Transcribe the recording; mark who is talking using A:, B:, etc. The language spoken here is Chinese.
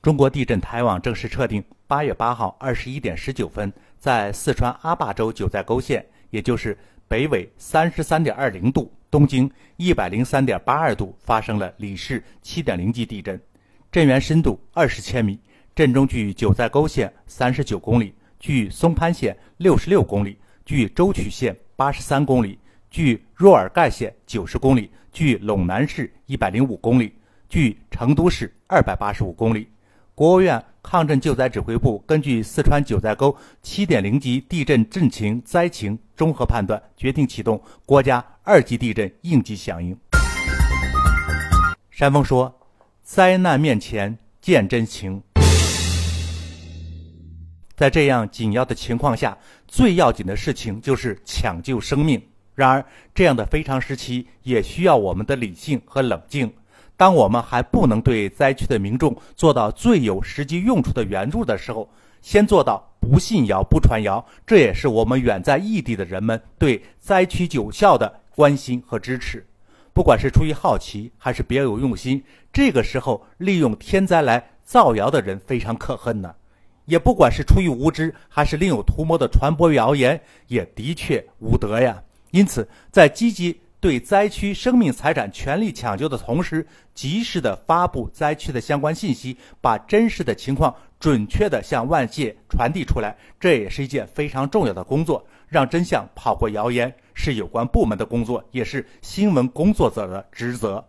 A: 中国地震台网正式测定，八月八号二十一点十九分，在四川阿坝州九寨沟县，也就是北纬三十三点二零度、东经一百零三点八二度，发生了里氏七点零级地震，震源深度二十千米，震中距九寨沟县三十九公里，距松潘县六十六公里，距舟曲县八十三公里，距若尔盖县九十公里，距陇南市一百零五公里，距成都市二百八十五公里。国务院抗震救灾指挥部根据四川九寨沟7.0级地震震情灾情综合判断，决定启动国家二级地震应急响应。山峰说：“灾难面前见真情。”在这样紧要的情况下，最要紧的事情就是抢救生命。然而，这样的非常时期也需要我们的理性和冷静。当我们还不能对灾区的民众做到最有实际用处的援助的时候，先做到不信谣、不传谣，这也是我们远在异地的人们对灾区有效的关心和支持。不管是出于好奇，还是别有用心，这个时候利用天灾来造谣的人非常可恨呢。也不管是出于无知，还是另有图谋的传播谣言，也的确无德呀。因此，在积极。对灾区生命财产全力抢救的同时，及时的发布灾区的相关信息，把真实的情况准确的向外界传递出来，这也是一件非常重要的工作。让真相跑过谣言，是有关部门的工作，也是新闻工作者的职责。